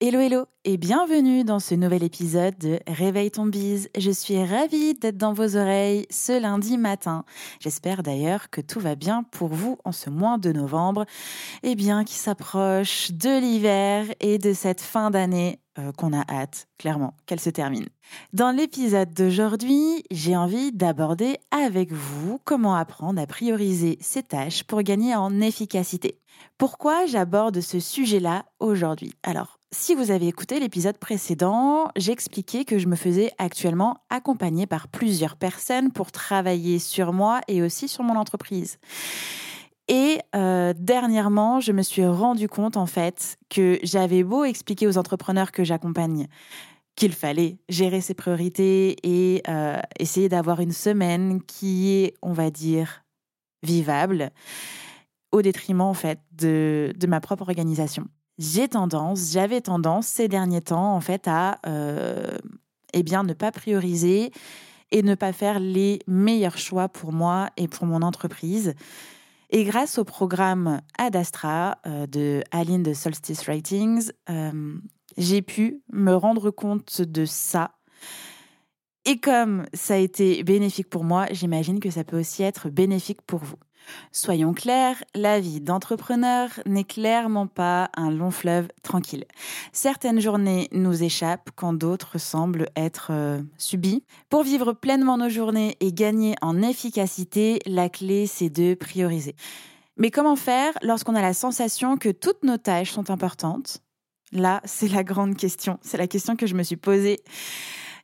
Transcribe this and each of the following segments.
Hello hello et bienvenue dans ce nouvel épisode de Réveille ton bise. Je suis ravie d'être dans vos oreilles ce lundi matin. J'espère d'ailleurs que tout va bien pour vous en ce mois de novembre, et bien qui s'approche de l'hiver et de cette fin d'année euh, qu'on a hâte, clairement, qu'elle se termine. Dans l'épisode d'aujourd'hui, j'ai envie d'aborder avec vous comment apprendre à prioriser ses tâches pour gagner en efficacité. Pourquoi j'aborde ce sujet-là aujourd'hui? Alors, si vous avez écouté l'épisode précédent, j'expliquais que je me faisais actuellement accompagner par plusieurs personnes pour travailler sur moi et aussi sur mon entreprise. Et euh, dernièrement, je me suis rendu compte en fait que j'avais beau expliquer aux entrepreneurs que j'accompagne qu'il fallait gérer ses priorités et euh, essayer d'avoir une semaine qui est, on va dire, vivable, au détriment en fait de, de ma propre organisation j'ai tendance, j'avais tendance ces derniers temps en fait à euh, eh bien ne pas prioriser et ne pas faire les meilleurs choix pour moi et pour mon entreprise. Et grâce au programme Ad Astra euh, de Aline de Solstice Writings, euh, j'ai pu me rendre compte de ça. Et comme ça a été bénéfique pour moi, j'imagine que ça peut aussi être bénéfique pour vous. Soyons clairs, la vie d'entrepreneur n'est clairement pas un long fleuve tranquille. Certaines journées nous échappent quand d'autres semblent être euh, subies. Pour vivre pleinement nos journées et gagner en efficacité, la clé c'est de prioriser. Mais comment faire lorsqu'on a la sensation que toutes nos tâches sont importantes? Là, c'est la grande question. C'est la question que je me suis posée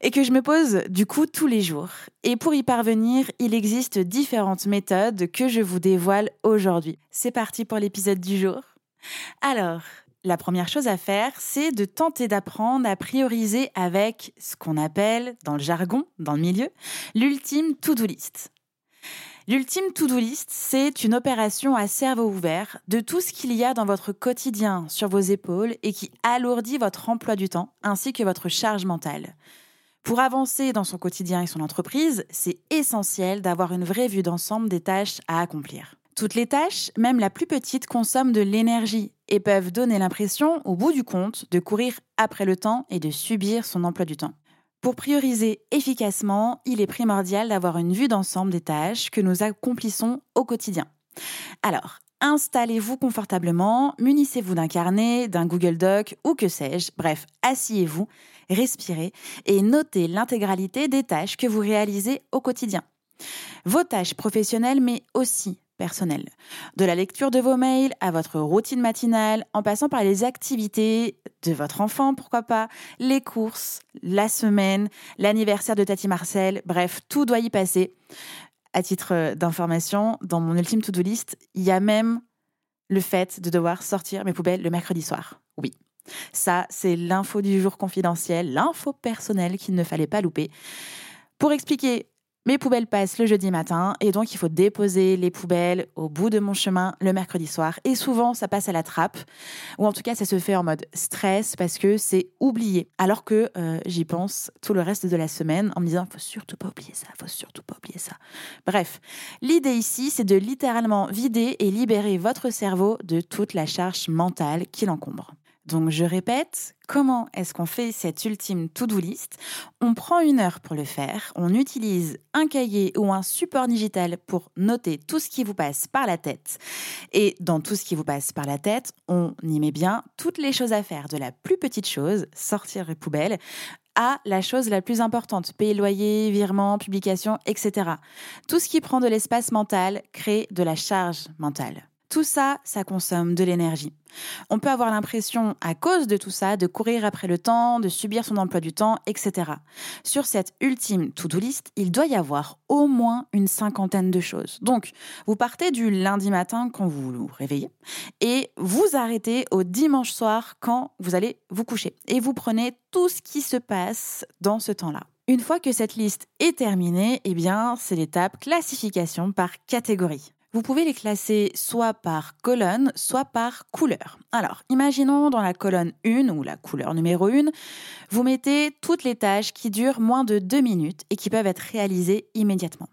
et que je me pose du coup tous les jours. Et pour y parvenir, il existe différentes méthodes que je vous dévoile aujourd'hui. C'est parti pour l'épisode du jour. Alors, la première chose à faire, c'est de tenter d'apprendre à prioriser avec ce qu'on appelle, dans le jargon, dans le milieu, l'ultime to-do list. L'ultime to-do list, c'est une opération à cerveau ouvert de tout ce qu'il y a dans votre quotidien sur vos épaules et qui alourdit votre emploi du temps ainsi que votre charge mentale. Pour avancer dans son quotidien et son entreprise, c'est essentiel d'avoir une vraie vue d'ensemble des tâches à accomplir. Toutes les tâches, même la plus petite, consomment de l'énergie et peuvent donner l'impression, au bout du compte, de courir après le temps et de subir son emploi du temps. Pour prioriser efficacement, il est primordial d'avoir une vue d'ensemble des tâches que nous accomplissons au quotidien. Alors, installez-vous confortablement, munissez-vous d'un carnet, d'un Google Doc ou que sais-je, bref, asseyez-vous respirez et notez l'intégralité des tâches que vous réalisez au quotidien. Vos tâches professionnelles, mais aussi personnelles. De la lecture de vos mails à votre routine matinale, en passant par les activités de votre enfant, pourquoi pas, les courses, la semaine, l'anniversaire de Tati Marcel, bref, tout doit y passer. À titre d'information, dans mon ultime to-do list, il y a même le fait de devoir sortir mes poubelles le mercredi soir. Oui, ça, c'est l'info du jour confidentiel, l'info personnelle qu'il ne fallait pas louper. Pour expliquer, mes poubelles passent le jeudi matin et donc il faut déposer les poubelles au bout de mon chemin le mercredi soir. Et souvent, ça passe à la trappe, ou en tout cas, ça se fait en mode stress parce que c'est oublié. Alors que euh, j'y pense tout le reste de la semaine en me disant, faut surtout pas oublier ça, faut surtout pas oublier ça. Bref, l'idée ici, c'est de littéralement vider et libérer votre cerveau de toute la charge mentale qui l'encombre. Donc je répète, comment est-ce qu'on fait cette ultime to-do list? On prend une heure pour le faire, on utilise un cahier ou un support digital pour noter tout ce qui vous passe par la tête. Et dans tout ce qui vous passe par la tête, on y met bien toutes les choses à faire, de la plus petite chose, sortir les poubelles, à la chose la plus importante, payer loyer, virement, publication, etc. Tout ce qui prend de l'espace mental crée de la charge mentale. Tout ça, ça consomme de l'énergie. On peut avoir l'impression, à cause de tout ça, de courir après le temps, de subir son emploi du temps, etc. Sur cette ultime to-do list, il doit y avoir au moins une cinquantaine de choses. Donc, vous partez du lundi matin quand vous vous réveillez et vous arrêtez au dimanche soir quand vous allez vous coucher. Et vous prenez tout ce qui se passe dans ce temps-là. Une fois que cette liste est terminée, eh bien, c'est l'étape classification par catégorie. Vous pouvez les classer soit par colonne, soit par couleur. Alors, imaginons dans la colonne 1 ou la couleur numéro 1, vous mettez toutes les tâches qui durent moins de 2 minutes et qui peuvent être réalisées immédiatement.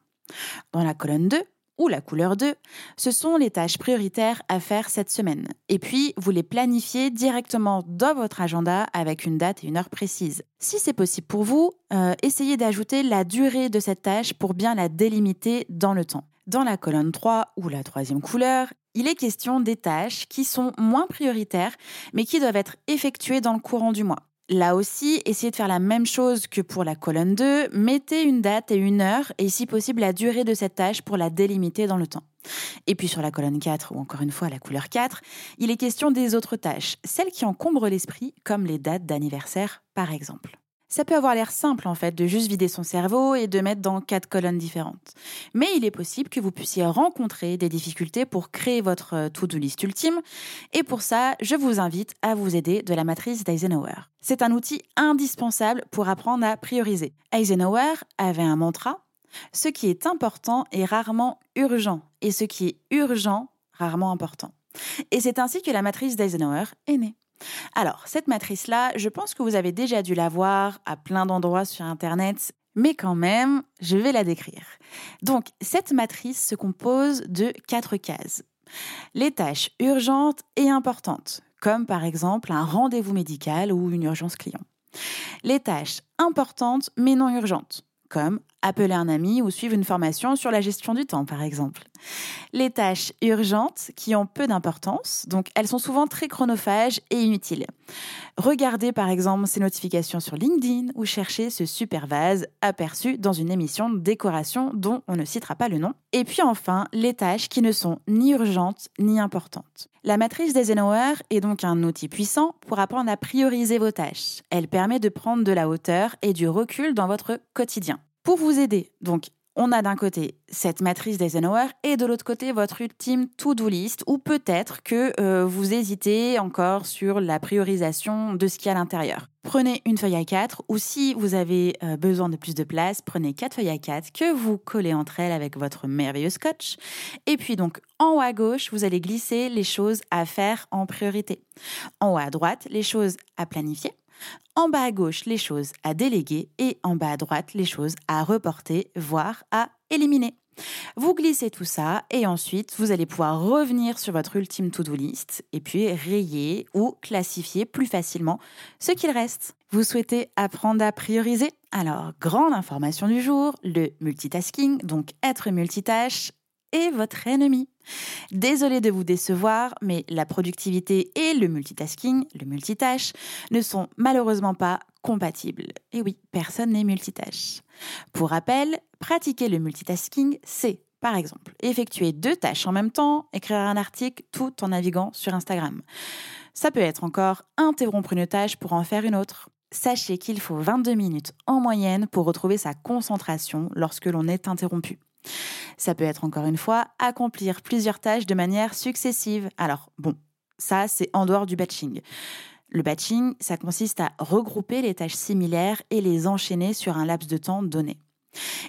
Dans la colonne 2, ou la couleur 2, ce sont les tâches prioritaires à faire cette semaine. Et puis, vous les planifiez directement dans votre agenda avec une date et une heure précise. Si c'est possible pour vous, euh, essayez d'ajouter la durée de cette tâche pour bien la délimiter dans le temps. Dans la colonne 3 ou la troisième couleur, il est question des tâches qui sont moins prioritaires mais qui doivent être effectuées dans le courant du mois. Là aussi, essayez de faire la même chose que pour la colonne 2, mettez une date et une heure et si possible la durée de cette tâche pour la délimiter dans le temps. Et puis sur la colonne 4, ou encore une fois la couleur 4, il est question des autres tâches, celles qui encombrent l'esprit, comme les dates d'anniversaire par exemple. Ça peut avoir l'air simple en fait de juste vider son cerveau et de mettre dans quatre colonnes différentes. Mais il est possible que vous puissiez rencontrer des difficultés pour créer votre euh, to-do list ultime et pour ça, je vous invite à vous aider de la matrice d'Eisenhower. C'est un outil indispensable pour apprendre à prioriser. Eisenhower avait un mantra ce qui est important est rarement urgent et ce qui est urgent rarement important. Et c'est ainsi que la matrice d'Eisenhower est née. Alors, cette matrice-là, je pense que vous avez déjà dû la voir à plein d'endroits sur Internet, mais quand même, je vais la décrire. Donc, cette matrice se compose de quatre cases. Les tâches urgentes et importantes, comme par exemple un rendez-vous médical ou une urgence client. Les tâches importantes mais non urgentes, comme appeler un ami ou suivre une formation sur la gestion du temps, par exemple. Les tâches urgentes qui ont peu d'importance, donc elles sont souvent très chronophages et inutiles. Regardez par exemple ces notifications sur LinkedIn ou chercher ce super vase aperçu dans une émission de décoration dont on ne citera pas le nom. Et puis enfin, les tâches qui ne sont ni urgentes ni importantes. La matrice d'Eisenhower est donc un outil puissant pour apprendre à prioriser vos tâches. Elle permet de prendre de la hauteur et du recul dans votre quotidien. Pour vous aider, donc, on a d'un côté cette matrice d'Eisenhower et de l'autre côté votre ultime to-do list ou peut-être que euh, vous hésitez encore sur la priorisation de ce qu'il y a à l'intérieur. Prenez une feuille A4 ou si vous avez euh, besoin de plus de place, prenez quatre feuilles A4 que vous collez entre elles avec votre merveilleux scotch. Et puis donc en haut à gauche, vous allez glisser les choses à faire en priorité. En haut à droite, les choses à planifier. En bas à gauche, les choses à déléguer et en bas à droite, les choses à reporter, voire à éliminer. Vous glissez tout ça et ensuite vous allez pouvoir revenir sur votre ultime to-do list et puis rayer ou classifier plus facilement ce qu'il reste. Vous souhaitez apprendre à prioriser? Alors, grande information du jour, le multitasking, donc être multitâche, est votre ennemi. Désolé de vous décevoir, mais la productivité et le multitasking, le multitâche, ne sont malheureusement pas compatibles. Et oui, personne n'est multitâche. Pour rappel, pratiquer le multitasking, c'est, par exemple, effectuer deux tâches en même temps, écrire un article tout en naviguant sur Instagram. Ça peut être encore interrompre une tâche pour en faire une autre. Sachez qu'il faut 22 minutes en moyenne pour retrouver sa concentration lorsque l'on est interrompu. Ça peut être encore une fois accomplir plusieurs tâches de manière successive. Alors bon, ça c'est en dehors du batching. Le batching, ça consiste à regrouper les tâches similaires et les enchaîner sur un laps de temps donné.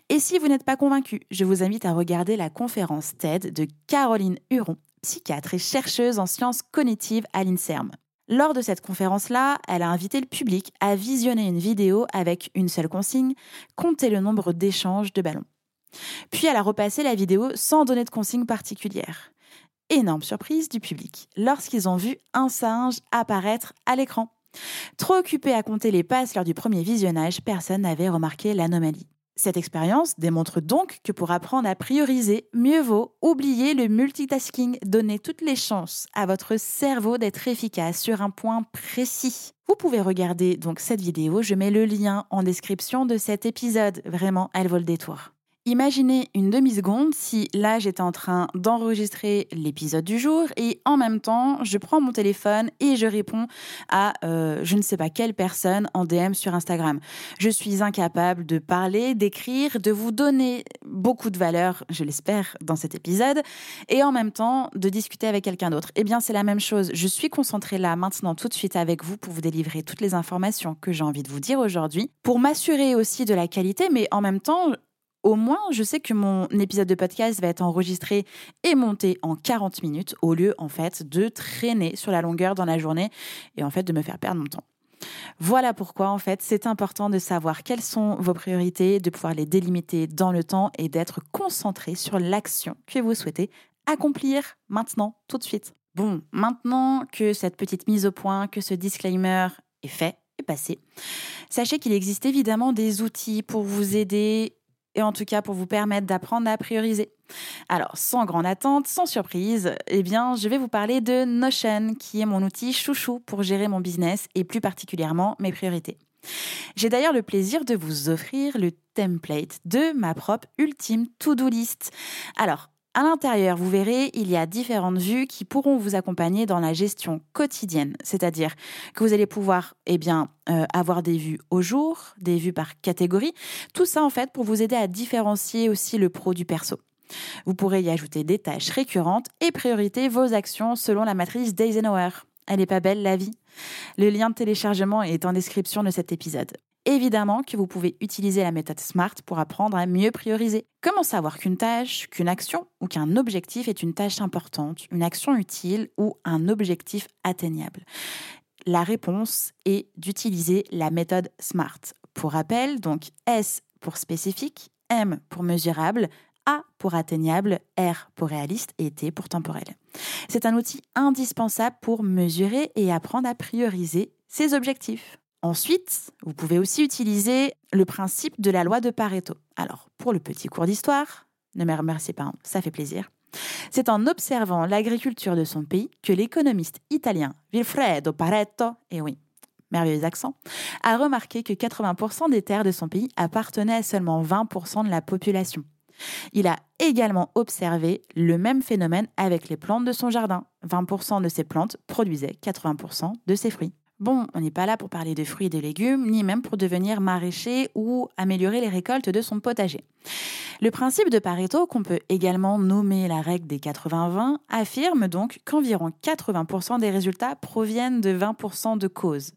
Et si vous n'êtes pas convaincu, je vous invite à regarder la conférence TED de Caroline Huron, psychiatre et chercheuse en sciences cognitives à l'INSERM. Lors de cette conférence-là, elle a invité le public à visionner une vidéo avec une seule consigne, compter le nombre d'échanges de ballons. Puis elle a repassé la vidéo sans donner de consigne particulière. Énorme surprise du public lorsqu'ils ont vu un singe apparaître à l'écran. Trop occupé à compter les passes lors du premier visionnage, personne n'avait remarqué l'anomalie. Cette expérience démontre donc que pour apprendre à prioriser, mieux vaut oublier le multitasking, donner toutes les chances à votre cerveau d'être efficace sur un point précis. Vous pouvez regarder donc cette vidéo, je mets le lien en description de cet épisode, vraiment elle vaut le détour. Imaginez une demi-seconde si là j'étais en train d'enregistrer l'épisode du jour et en même temps je prends mon téléphone et je réponds à euh, je ne sais pas quelle personne en DM sur Instagram. Je suis incapable de parler, d'écrire, de vous donner beaucoup de valeur, je l'espère, dans cet épisode et en même temps de discuter avec quelqu'un d'autre. Eh bien c'est la même chose. Je suis concentrée là maintenant tout de suite avec vous pour vous délivrer toutes les informations que j'ai envie de vous dire aujourd'hui, pour m'assurer aussi de la qualité, mais en même temps au moins, je sais que mon épisode de podcast va être enregistré et monté en 40 minutes au lieu, en fait, de traîner sur la longueur dans la journée et en fait de me faire perdre mon temps. Voilà pourquoi, en fait, c'est important de savoir quelles sont vos priorités, de pouvoir les délimiter dans le temps et d'être concentré sur l'action que vous souhaitez accomplir maintenant, tout de suite. Bon, maintenant que cette petite mise au point, que ce disclaimer est fait et passé, sachez qu'il existe évidemment des outils pour vous aider et en tout cas pour vous permettre d'apprendre à prioriser. Alors, sans grande attente, sans surprise, eh bien, je vais vous parler de Notion, qui est mon outil chouchou pour gérer mon business et plus particulièrement mes priorités. J'ai d'ailleurs le plaisir de vous offrir le template de ma propre ultime to-do list. Alors, à l'intérieur, vous verrez, il y a différentes vues qui pourront vous accompagner dans la gestion quotidienne, c'est-à-dire que vous allez pouvoir eh euh, avoir des vues au jour, des vues par catégorie, tout ça en fait pour vous aider à différencier aussi le pro du perso. Vous pourrez y ajouter des tâches récurrentes et prioriter vos actions selon la matrice d'Eisenhower. Elle n'est pas belle la vie? Le lien de téléchargement est en description de cet épisode évidemment que vous pouvez utiliser la méthode SMART pour apprendre à mieux prioriser. Comment savoir qu'une tâche, qu'une action ou qu'un objectif est une tâche importante, une action utile ou un objectif atteignable? La réponse est d'utiliser la méthode SMART. Pour rappel, donc S pour spécifique, M pour mesurable, a pour atteignable, R pour réaliste et T pour temporel. C'est un outil indispensable pour mesurer et apprendre à prioriser ses objectifs. Ensuite, vous pouvez aussi utiliser le principe de la loi de Pareto. Alors, pour le petit cours d'histoire, ne me remerciez pas, hein, ça fait plaisir. C'est en observant l'agriculture de son pays que l'économiste italien Vilfredo Pareto, et oui, merveilleux accent, a remarqué que 80% des terres de son pays appartenaient à seulement 20% de la population. Il a également observé le même phénomène avec les plantes de son jardin. 20% de ces plantes produisaient 80% de ses fruits. Bon, on n'est pas là pour parler de fruits et de légumes, ni même pour devenir maraîcher ou améliorer les récoltes de son potager. Le principe de Pareto, qu'on peut également nommer la règle des 80-20, affirme donc qu'environ 80% des résultats proviennent de 20% de causes.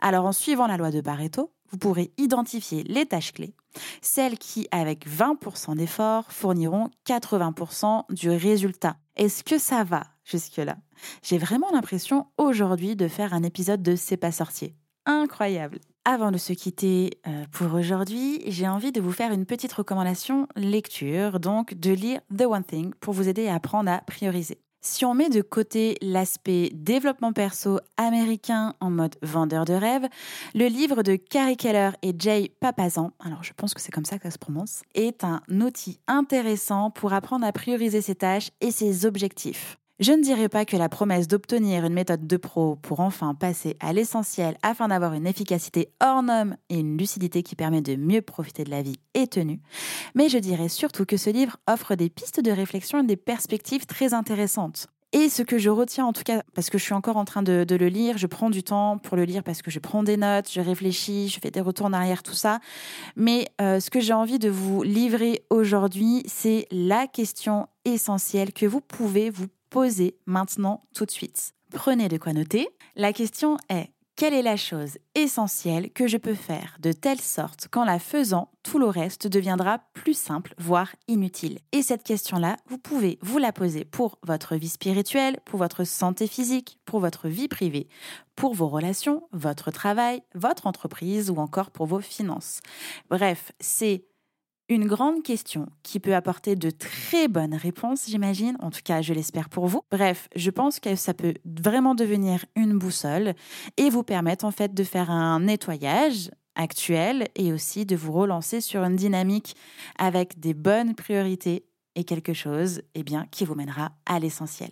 Alors en suivant la loi de Pareto, vous pourrez identifier les tâches clés, celles qui, avec 20% d'efforts, fourniront 80% du résultat. Est-ce que ça va jusque-là J'ai vraiment l'impression aujourd'hui de faire un épisode de C'est pas sorcier. Incroyable avant de se quitter euh, pour aujourd'hui, j'ai envie de vous faire une petite recommandation lecture, donc de lire The One Thing pour vous aider à apprendre à prioriser. Si on met de côté l'aspect développement perso américain en mode vendeur de rêves, le livre de Carrie Keller et Jay Papazan, alors je pense que c'est comme ça que ça se prononce, est un outil intéressant pour apprendre à prioriser ses tâches et ses objectifs. Je ne dirais pas que la promesse d'obtenir une méthode de pro pour enfin passer à l'essentiel afin d'avoir une efficacité hors norme et une lucidité qui permet de mieux profiter de la vie est tenue, mais je dirais surtout que ce livre offre des pistes de réflexion et des perspectives très intéressantes. Et ce que je retiens, en tout cas, parce que je suis encore en train de, le lire, je prends du temps pour le lire parce que je prends des notes, je réfléchis, je fais des retours en arrière, tout ça. Mais euh, ce que j'ai envie de vous livrer aujourd'hui, c'est la question essentielle que vous pouvez vous poser maintenant tout de suite. Prenez de quoi noter. La question est quelle est la chose essentielle que je peux faire de telle sorte qu'en la faisant, tout le reste deviendra plus simple, voire inutile? Et cette question-là, vous pouvez vous la poser pour votre vie spirituelle, pour votre santé physique, pour votre vie privée, pour vos relations, votre travail, votre entreprise ou encore pour vos finances. Bref, c'est une grande question qui peut apporter de très bonnes réponses, j'imagine. En tout cas, je l'espère pour vous. Bref, je pense que ça peut vraiment devenir une boussole et vous permettre en fait de faire un nettoyage actuel et aussi de vous relancer sur une dynamique avec des bonnes priorités et quelque chose eh bien, qui vous mènera à l'essentiel.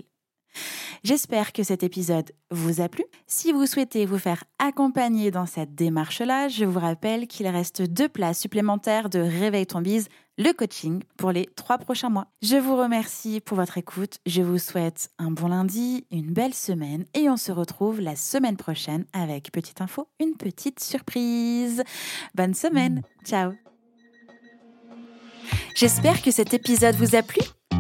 J'espère que cet épisode vous a plu. Si vous souhaitez vous faire accompagner dans cette démarche-là, je vous rappelle qu'il reste deux places supplémentaires de Réveille ton bise le coaching pour les trois prochains mois. Je vous remercie pour votre écoute. Je vous souhaite un bon lundi, une belle semaine et on se retrouve la semaine prochaine avec petite info, une petite surprise. Bonne semaine. Ciao. J'espère que cet épisode vous a plu.